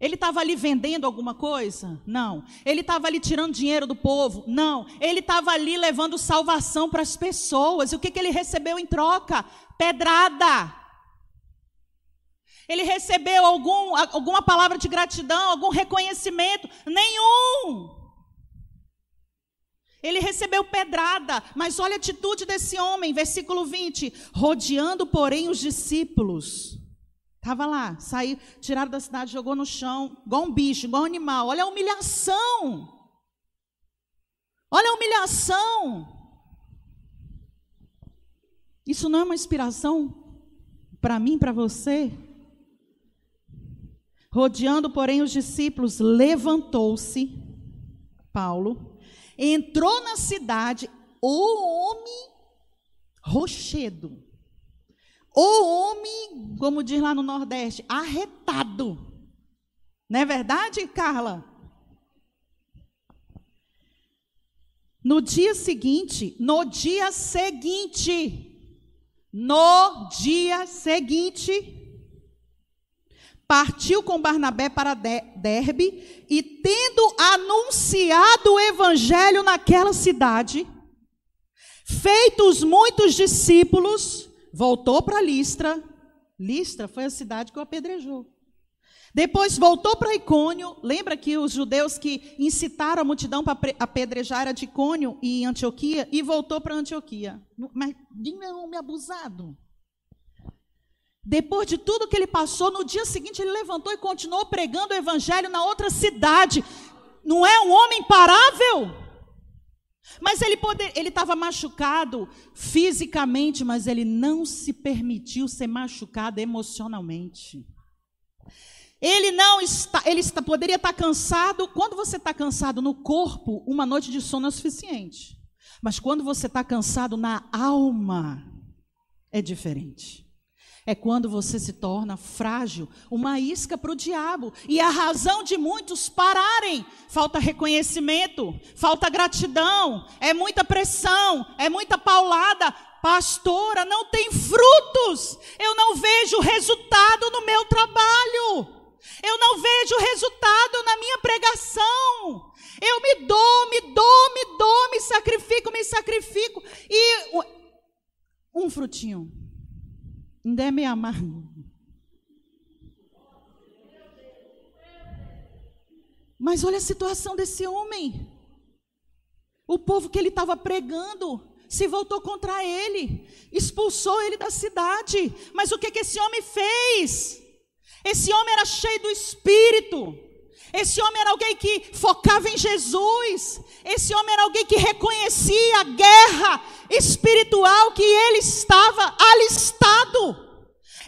Ele estava ali vendendo alguma coisa? Não. Ele estava ali tirando dinheiro do povo? Não. Ele estava ali levando salvação para as pessoas. E o que, que ele recebeu em troca? Pedrada. Ele recebeu algum, alguma palavra de gratidão, algum reconhecimento? Nenhum. Ele recebeu pedrada, mas olha a atitude desse homem, versículo 20: rodeando, porém, os discípulos. Estava lá, saiu, tiraram da cidade, jogou no chão, igual um bicho, igual um animal. Olha a humilhação. Olha a humilhação. Isso não é uma inspiração para mim, para você? Rodeando, porém, os discípulos, levantou-se, Paulo, entrou na cidade, o homem rochedo, o homem, como diz lá no Nordeste, arretado. Não é verdade, Carla? No dia seguinte, no dia seguinte, no dia seguinte, partiu com Barnabé para Derbe e, tendo anunciado o evangelho naquela cidade, feitos muitos discípulos, voltou para Listra. Listra foi a cidade que o apedrejou. Depois voltou para Icônio. Lembra que os judeus que incitaram a multidão para apedrejar era de Icônio e Antioquia? E voltou para Antioquia. Mas não, me abusado. Depois de tudo que ele passou, no dia seguinte ele levantou e continuou pregando o evangelho na outra cidade. Não é um homem parável? Mas ele estava machucado fisicamente, mas ele não se permitiu ser machucado emocionalmente. Ele não está, ele está, poderia estar cansado. Quando você está cansado no corpo, uma noite de sono é suficiente. Mas quando você está cansado na alma, é diferente é quando você se torna frágil, uma isca para o diabo. E a razão de muitos pararem: falta reconhecimento, falta gratidão, é muita pressão, é muita paulada. Pastora, não tem frutos, eu não vejo resultado no meu trabalho, eu não vejo resultado na minha pregação. Eu me dou, me dou, me dou, me sacrifico, me sacrifico. E um frutinho ainda é meio amargo. Mas olha a situação desse homem. O povo que ele estava pregando se voltou contra ele, expulsou ele da cidade. Mas o que, que esse homem fez? Esse homem era cheio do espírito. Esse homem era alguém que focava em Jesus. Esse homem era alguém que reconhecia a guerra espiritual que ele estava alistado.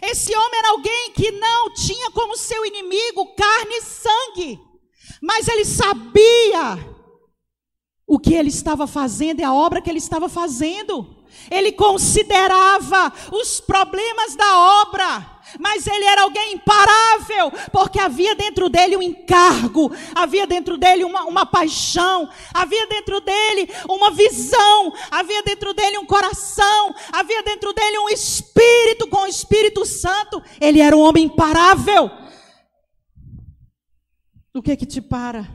Esse homem era alguém que não tinha como seu inimigo carne e sangue, mas ele sabia o que ele estava fazendo e a obra que ele estava fazendo. Ele considerava os problemas da obra mas ele era alguém imparável, porque havia dentro dele um encargo, havia dentro dele uma, uma paixão, havia dentro dele uma visão, havia dentro dele um coração, havia dentro dele um espírito com o Espírito Santo. Ele era um homem imparável. O que é que te para?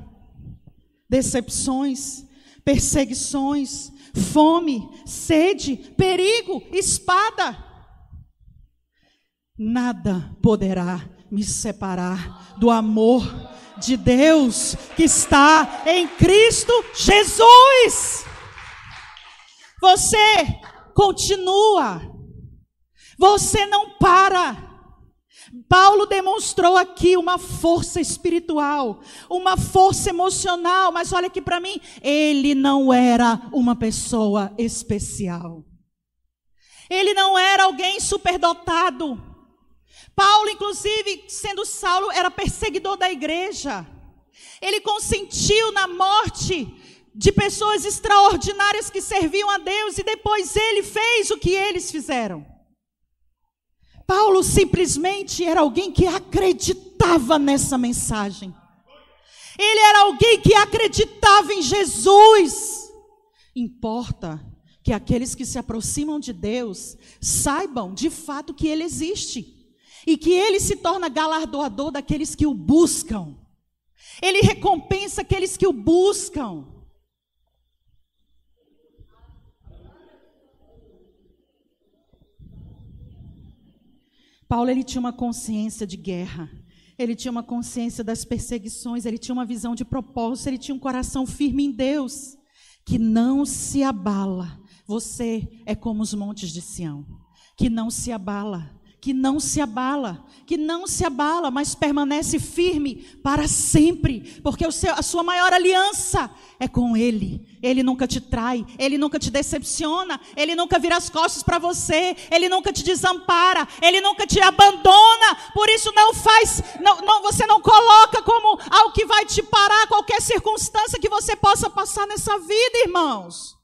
Decepções, perseguições, fome, sede, perigo, espada nada poderá me separar do amor de Deus que está em Cristo Jesus. Você continua, você não para. Paulo demonstrou aqui uma força espiritual, uma força emocional, mas olha aqui para mim, ele não era uma pessoa especial. Ele não era alguém superdotado. Paulo, inclusive, sendo Saulo, era perseguidor da igreja. Ele consentiu na morte de pessoas extraordinárias que serviam a Deus e depois ele fez o que eles fizeram. Paulo simplesmente era alguém que acreditava nessa mensagem. Ele era alguém que acreditava em Jesus. Importa que aqueles que se aproximam de Deus saibam de fato que Ele existe e que ele se torna galardoador daqueles que o buscam. Ele recompensa aqueles que o buscam. Paulo ele tinha uma consciência de guerra. Ele tinha uma consciência das perseguições, ele tinha uma visão de propósito, ele tinha um coração firme em Deus, que não se abala. Você é como os montes de Sião, que não se abala que não se abala, que não se abala, mas permanece firme para sempre, porque seu, a sua maior aliança é com Ele. Ele nunca te trai, Ele nunca te decepciona, Ele nunca vira as costas para você, Ele nunca te desampara, Ele nunca te abandona. Por isso não faz, não, não, você não coloca como algo que vai te parar qualquer circunstância que você possa passar nessa vida, irmãos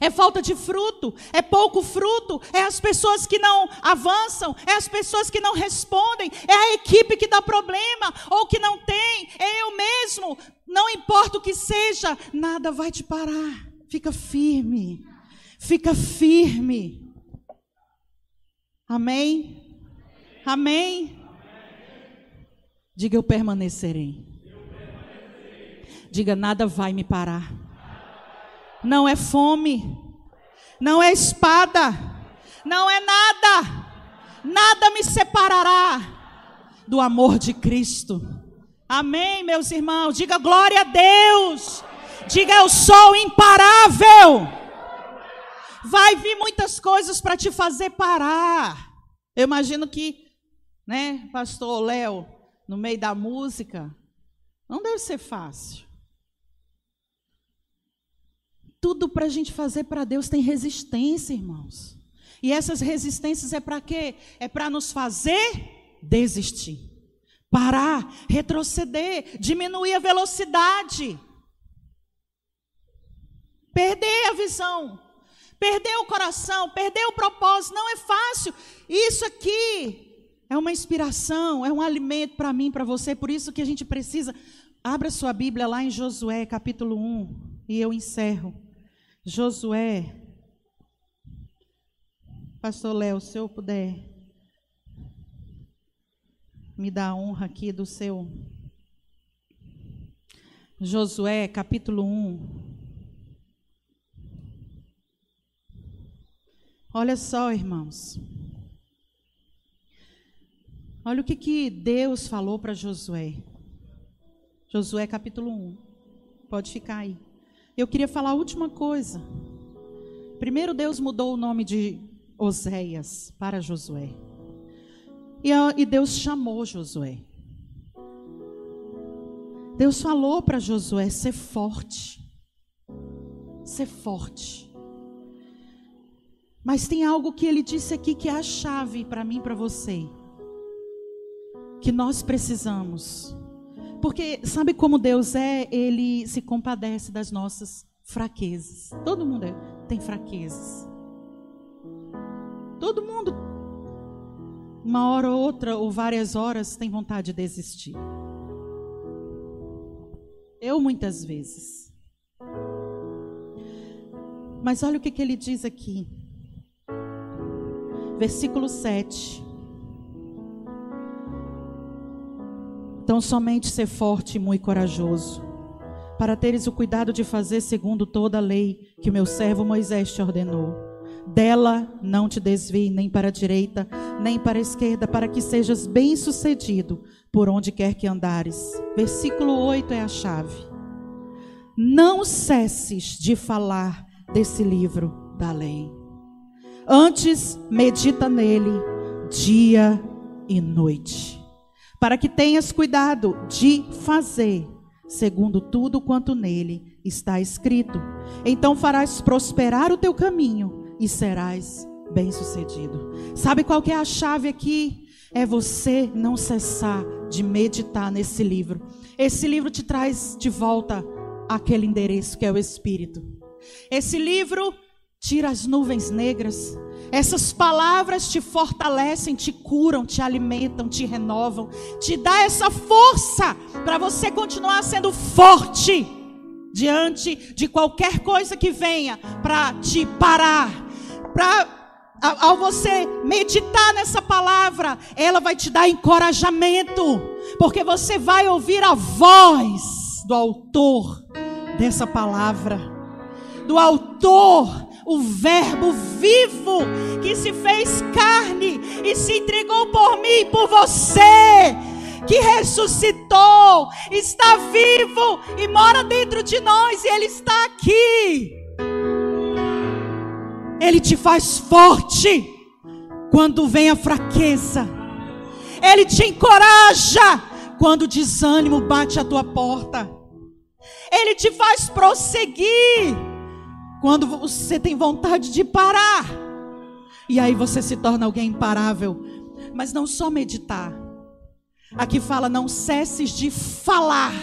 é falta de fruto, é pouco fruto, é as pessoas que não avançam, é as pessoas que não respondem, é a equipe que dá problema ou que não tem, é eu mesmo, não importa o que seja, nada vai te parar. Fica firme, fica firme. Amém? Amém? Diga eu permanecerei. Diga nada vai me parar não é fome, não é espada, não é nada, nada me separará do amor de Cristo. Amém, meus irmãos. Diga glória a Deus. Diga eu sou imparável. Vai vir muitas coisas para te fazer parar. Eu imagino que, né, pastor Léo, no meio da música, não deve ser fácil. Tudo para a gente fazer para Deus tem resistência, irmãos. E essas resistências é para quê? É para nos fazer desistir, parar, retroceder, diminuir a velocidade, perder a visão, perder o coração, perder o propósito. Não é fácil. Isso aqui é uma inspiração, é um alimento para mim, para você. Por isso que a gente precisa. Abra sua Bíblia lá em Josué, capítulo 1, e eu encerro. Josué, Pastor Léo, se eu puder me dar a honra aqui do seu Josué, capítulo 1. Olha só, irmãos. Olha o que, que Deus falou para Josué. Josué, capítulo 1. Pode ficar aí. Eu queria falar a última coisa. Primeiro, Deus mudou o nome de Oséias para Josué. E, Deus chamou Josué. Deus falou para Josué ser forte. Ser forte. Mas tem algo que ele disse aqui que é a chave para mim e para você. Que nós precisamos porque sabe como Deus é? Ele se compadece das nossas fraquezas. Todo mundo é, tem fraquezas. Todo mundo, uma hora ou outra, ou várias horas, tem vontade de desistir. Eu muitas vezes. Mas olha o que, que ele diz aqui. Versículo 7. Então, somente ser forte e muito corajoso, para teres o cuidado de fazer segundo toda a lei que meu servo Moisés te ordenou. Dela não te desvie nem para a direita, nem para a esquerda, para que sejas bem-sucedido por onde quer que andares. Versículo 8 é a chave. Não cesses de falar desse livro da lei. Antes, medita nele dia e noite para que tenhas cuidado de fazer segundo tudo quanto nele está escrito. Então farás prosperar o teu caminho e serás bem-sucedido. Sabe qual que é a chave aqui? É você não cessar de meditar nesse livro. Esse livro te traz de volta aquele endereço que é o Espírito. Esse livro tira as nuvens negras, essas palavras te fortalecem, te curam, te alimentam, te renovam, te dá essa força para você continuar sendo forte diante de qualquer coisa que venha para te parar. Para ao você meditar nessa palavra, ela vai te dar encorajamento, porque você vai ouvir a voz do autor dessa palavra, do autor o Verbo vivo que se fez carne e se entregou por mim e por você, que ressuscitou, está vivo e mora dentro de nós, e Ele está aqui. Ele te faz forte quando vem a fraqueza. Ele te encoraja quando o desânimo bate a tua porta. Ele te faz prosseguir quando você tem vontade de parar. E aí você se torna alguém imparável. Mas não só meditar. Aqui fala: não cesses de falar.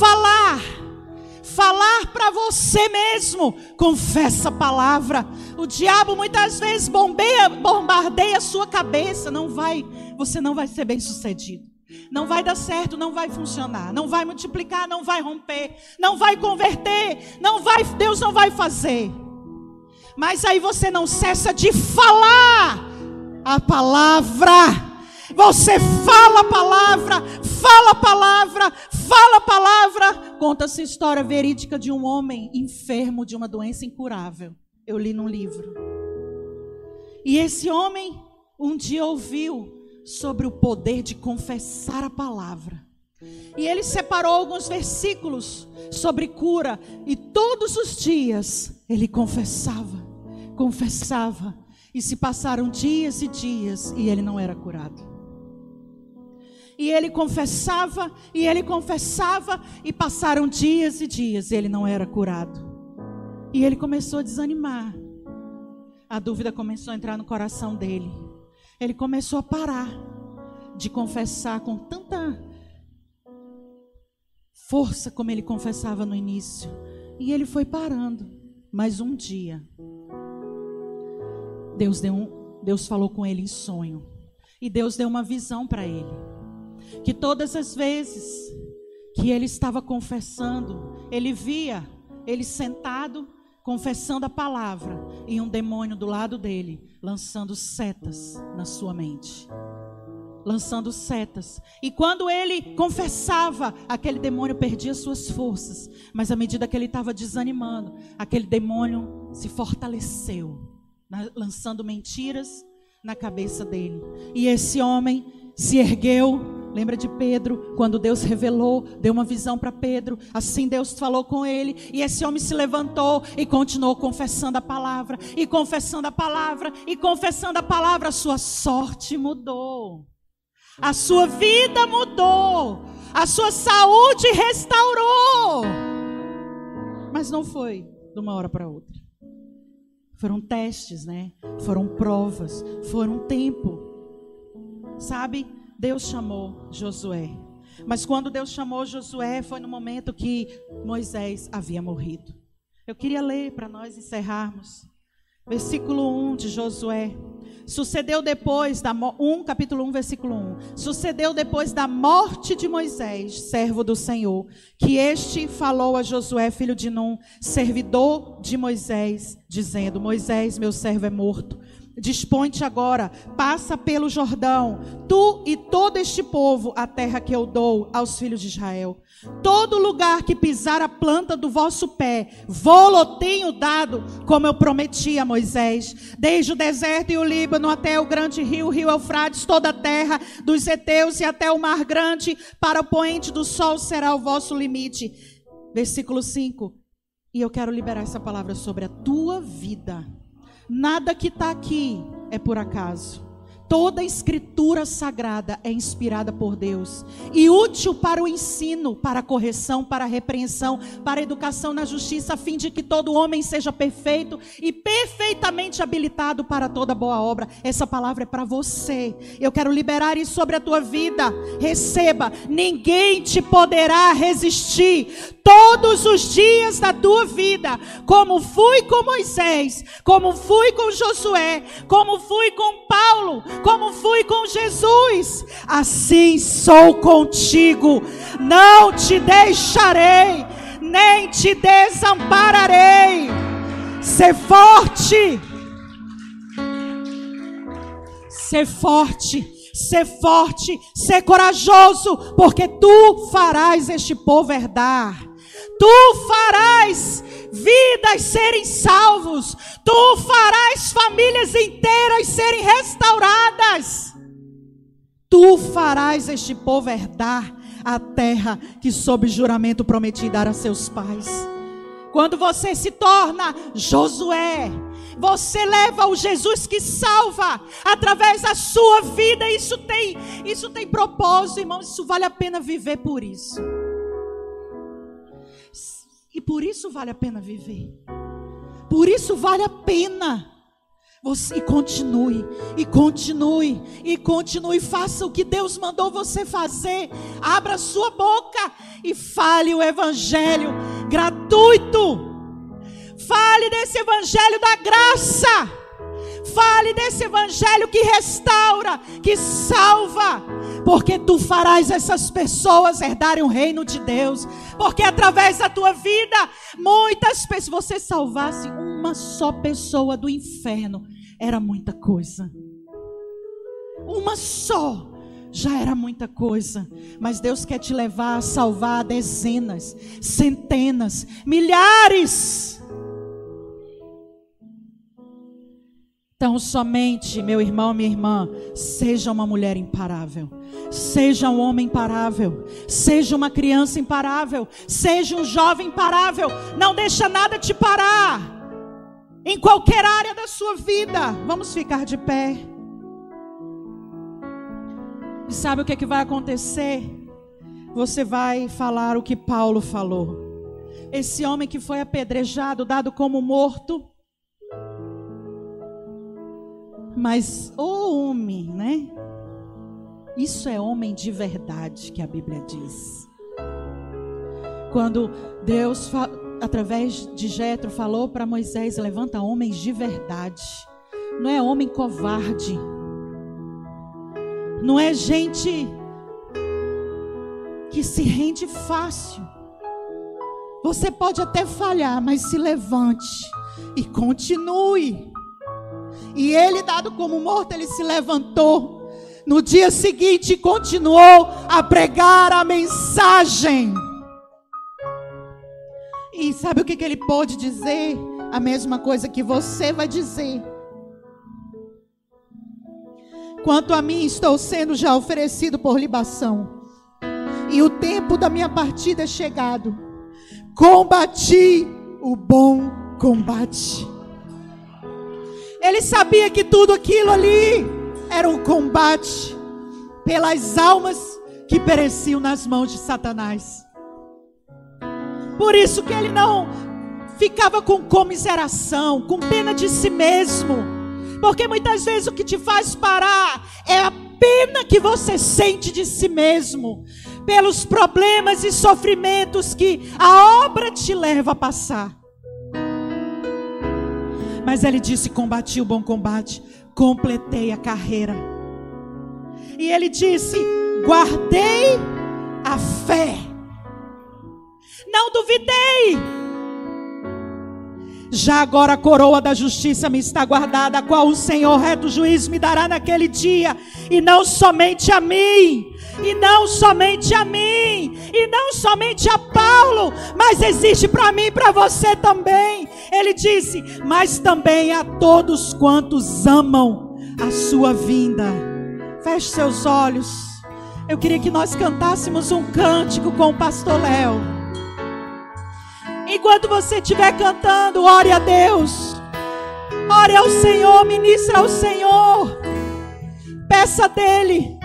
Falar falar para você mesmo. Confessa a palavra. O diabo muitas vezes bombeia, bombardeia a sua cabeça. Não vai, você não vai ser bem sucedido. Não vai dar certo, não vai funcionar, não vai multiplicar, não vai romper, não vai converter, não vai, Deus não vai fazer. Mas aí você não cessa de falar a palavra. Você fala a palavra, fala a palavra, fala a palavra. Conta-se a história verídica de um homem enfermo de uma doença incurável. Eu li num livro. E esse homem um dia ouviu sobre o poder de confessar a palavra. E ele separou alguns versículos sobre cura. E todos os dias ele confessava, confessava. E se passaram dias e dias e ele não era curado. E ele confessava, e ele confessava, e passaram dias e dias, e ele não era curado. E ele começou a desanimar. A dúvida começou a entrar no coração dele. Ele começou a parar de confessar com tanta força como ele confessava no início. E ele foi parando. Mas um dia, Deus, deu um, Deus falou com ele em sonho. E Deus deu uma visão para ele que todas as vezes que ele estava confessando, ele via ele sentado confessando a palavra e um demônio do lado dele lançando setas na sua mente. Lançando setas. E quando ele confessava, aquele demônio perdia suas forças. Mas à medida que ele estava desanimando, aquele demônio se fortaleceu, lançando mentiras na cabeça dele. E esse homem se ergueu Lembra de Pedro, quando Deus revelou, deu uma visão para Pedro, assim Deus falou com ele, e esse homem se levantou e continuou confessando a palavra, e confessando a palavra, e confessando a palavra, a sua sorte mudou, a sua vida mudou, a sua saúde restaurou. Mas não foi de uma hora para outra. Foram testes, né? Foram provas, foram tempo. Sabe? Deus chamou Josué. Mas quando Deus chamou Josué, foi no momento que Moisés havia morrido. Eu queria ler para nós encerrarmos. Versículo 1 de Josué. Sucedeu depois da 1, capítulo 1, versículo 1. Sucedeu depois da morte de Moisés, servo do Senhor, que este falou a Josué, filho de Num, servidor de Moisés, dizendo: Moisés, meu servo é morto. Dispõe-te agora, passa pelo Jordão, tu e todo este povo, a terra que eu dou aos filhos de Israel. Todo lugar que pisar a planta do vosso pé, vou-lo tenho dado, como eu prometi a Moisés. Desde o deserto e o Líbano até o grande rio, o rio Eufrates, toda a terra dos heteus e até o mar grande, para o poente do sol será o vosso limite. Versículo 5. E eu quero liberar essa palavra sobre a tua vida. Nada que está aqui é por acaso. Toda a escritura sagrada é inspirada por Deus e útil para o ensino, para a correção, para a repreensão, para a educação na justiça, a fim de que todo homem seja perfeito e perfeitamente habilitado para toda boa obra. Essa palavra é para você. Eu quero liberar isso sobre a tua vida. Receba, ninguém te poderá resistir todos os dias da tua vida, como fui com Moisés, como fui com Josué, como fui com Paulo, como fui com Jesus, assim sou contigo, não te deixarei, nem te desampararei. Ser forte, ser forte, ser forte, ser corajoso, porque tu farás este povo herdar Tu farás vidas serem salvos. Tu farás famílias inteiras serem restauradas. Tu farás este povo herdar a terra que sob juramento prometi dar a seus pais. Quando você se torna Josué, Você leva o Jesus que salva através da sua vida. Isso tem, isso tem propósito, irmãos. Isso vale a pena viver por isso. E por isso vale a pena viver. Por isso vale a pena. Você continue, e continue, e continue. Faça o que Deus mandou você fazer. Abra sua boca e fale o Evangelho gratuito. Fale desse Evangelho da graça. Fale desse Evangelho que restaura, que salva. Porque tu farás essas pessoas herdarem o reino de Deus. Porque através da tua vida, muitas pessoas, você salvasse uma só pessoa do inferno era muita coisa. Uma só já era muita coisa, mas Deus quer te levar a salvar dezenas, centenas, milhares. Então, somente, meu irmão, minha irmã, seja uma mulher imparável, seja um homem imparável, seja uma criança imparável, seja um jovem imparável, não deixa nada te parar em qualquer área da sua vida. Vamos ficar de pé. E sabe o que, é que vai acontecer? Você vai falar o que Paulo falou. Esse homem que foi apedrejado, dado como morto. Mas o homem, né? Isso é homem de verdade que a Bíblia diz. Quando Deus através de Jetro falou para Moisés: levanta homens de verdade. Não é homem covarde. Não é gente que se rende fácil. Você pode até falhar, mas se levante e continue. E ele, dado como morto, ele se levantou. No dia seguinte, continuou a pregar a mensagem. E sabe o que, que ele pôde dizer? A mesma coisa que você vai dizer. Quanto a mim, estou sendo já oferecido por libação. E o tempo da minha partida é chegado. Combati o bom combate. Ele sabia que tudo aquilo ali era um combate pelas almas que pereciam nas mãos de Satanás. Por isso que ele não ficava com comiseração, com pena de si mesmo. Porque muitas vezes o que te faz parar é a pena que você sente de si mesmo, pelos problemas e sofrimentos que a obra te leva a passar. Mas ele disse: Combati o bom combate, completei a carreira. E ele disse: Guardei a fé. Não duvidei. Já agora a coroa da justiça me está guardada, a qual o Senhor reto juiz me dará naquele dia, e não somente a mim, e não somente a mim, e não somente a Paulo, mas existe para mim e para você também. Ele disse: Mas também a todos quantos amam a sua vinda. Feche seus olhos. Eu queria que nós cantássemos um cântico com o pastor Léo. Enquanto você estiver cantando, ore a Deus. Ore ao Senhor, ministra ao Senhor. Peça dele.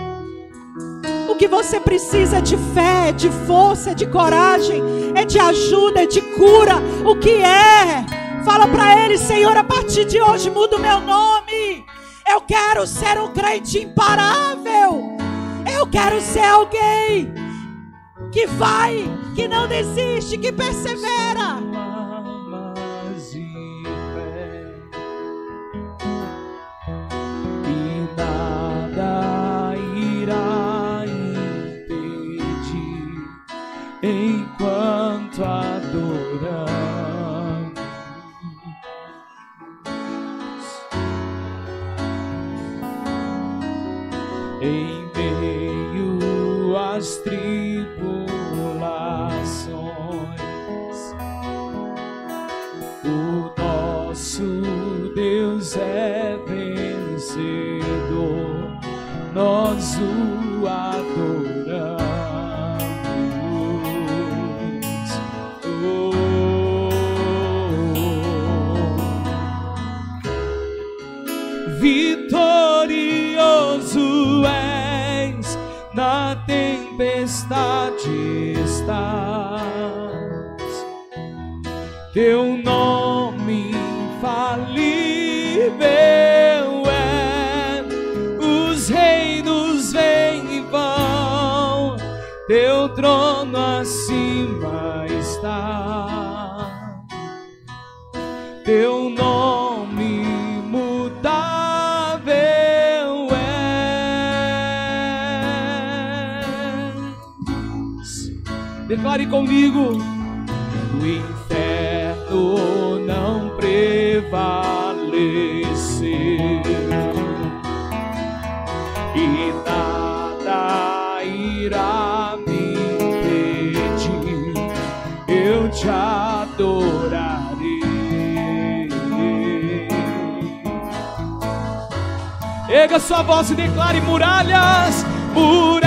O que você precisa é de fé, de força, de coragem, é de ajuda, é de cura. O que é? Fala para ele, Senhor, a partir de hoje muda o meu nome. Eu quero ser um crente imparável. Eu quero ser alguém que vai, que não desiste, que persevera. teu nome infalível é. Os reinos vêm e vão, teu trono acima está. Teu nome mudável é. Declare comigo. erga sua voz e declare muralhas, muralhas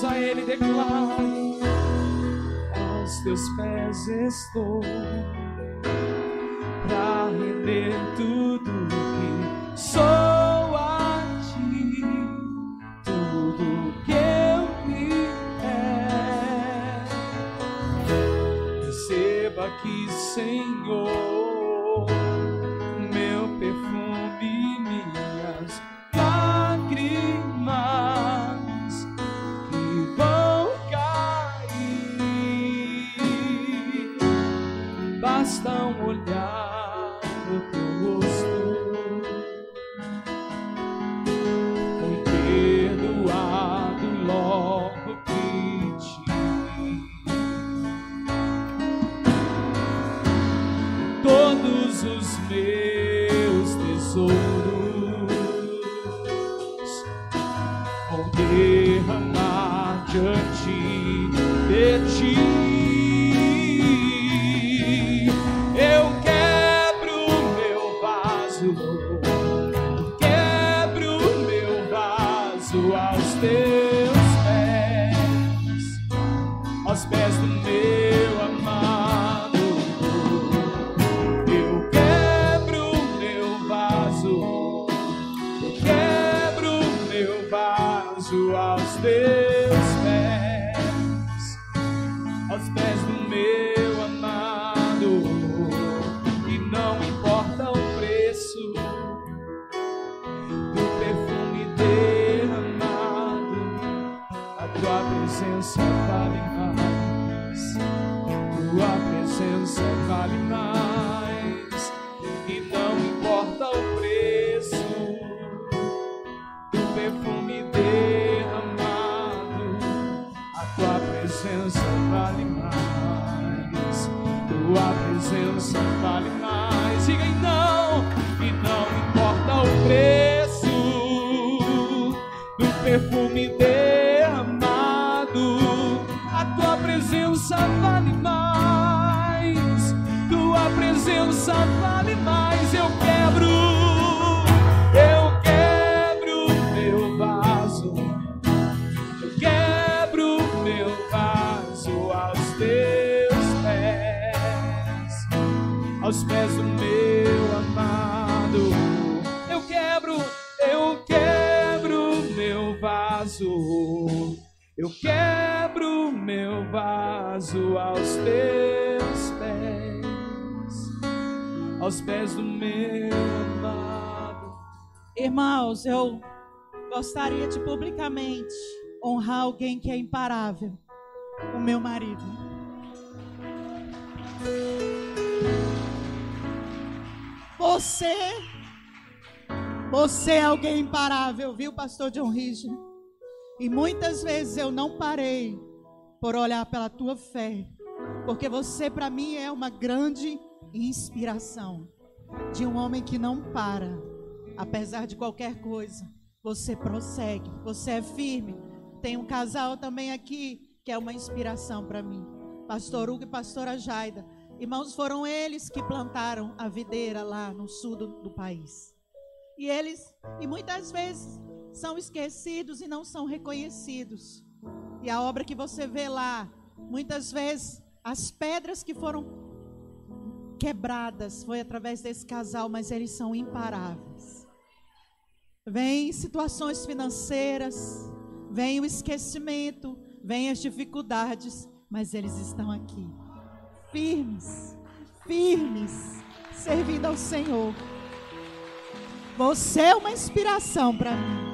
mãos a Ele declara, Aos teus pés estou. basta um olhar. Aos pés do meu amado. Eu quebro, eu quebro meu vaso. Eu quebro meu vaso aos teus pés, aos pés do meu amado. Irmãos, eu gostaria de publicamente honrar alguém que é imparável, o meu marido. Você, você é alguém imparável, viu, pastor John Rígido? E muitas vezes eu não parei por olhar pela tua fé, porque você para mim é uma grande inspiração de um homem que não para, apesar de qualquer coisa. Você prossegue, você é firme. Tem um casal também aqui que é uma inspiração para mim. Pastor Hugo e pastora Jaida. Irmãos, foram eles que plantaram a videira lá no sul do, do país. E eles, e muitas vezes, são esquecidos e não são reconhecidos. E a obra que você vê lá, muitas vezes, as pedras que foram quebradas foi através desse casal, mas eles são imparáveis. Vem situações financeiras, vem o esquecimento, vem as dificuldades, mas eles estão aqui, firmes, firmes, servindo ao Senhor. Você é uma inspiração para mim.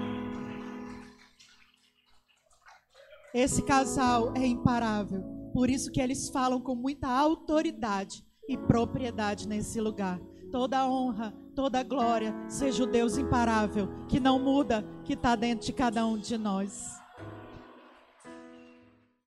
Esse casal é imparável, por isso que eles falam com muita autoridade e propriedade nesse lugar. Toda honra, toda glória seja o Deus imparável, que não muda, que está dentro de cada um de nós.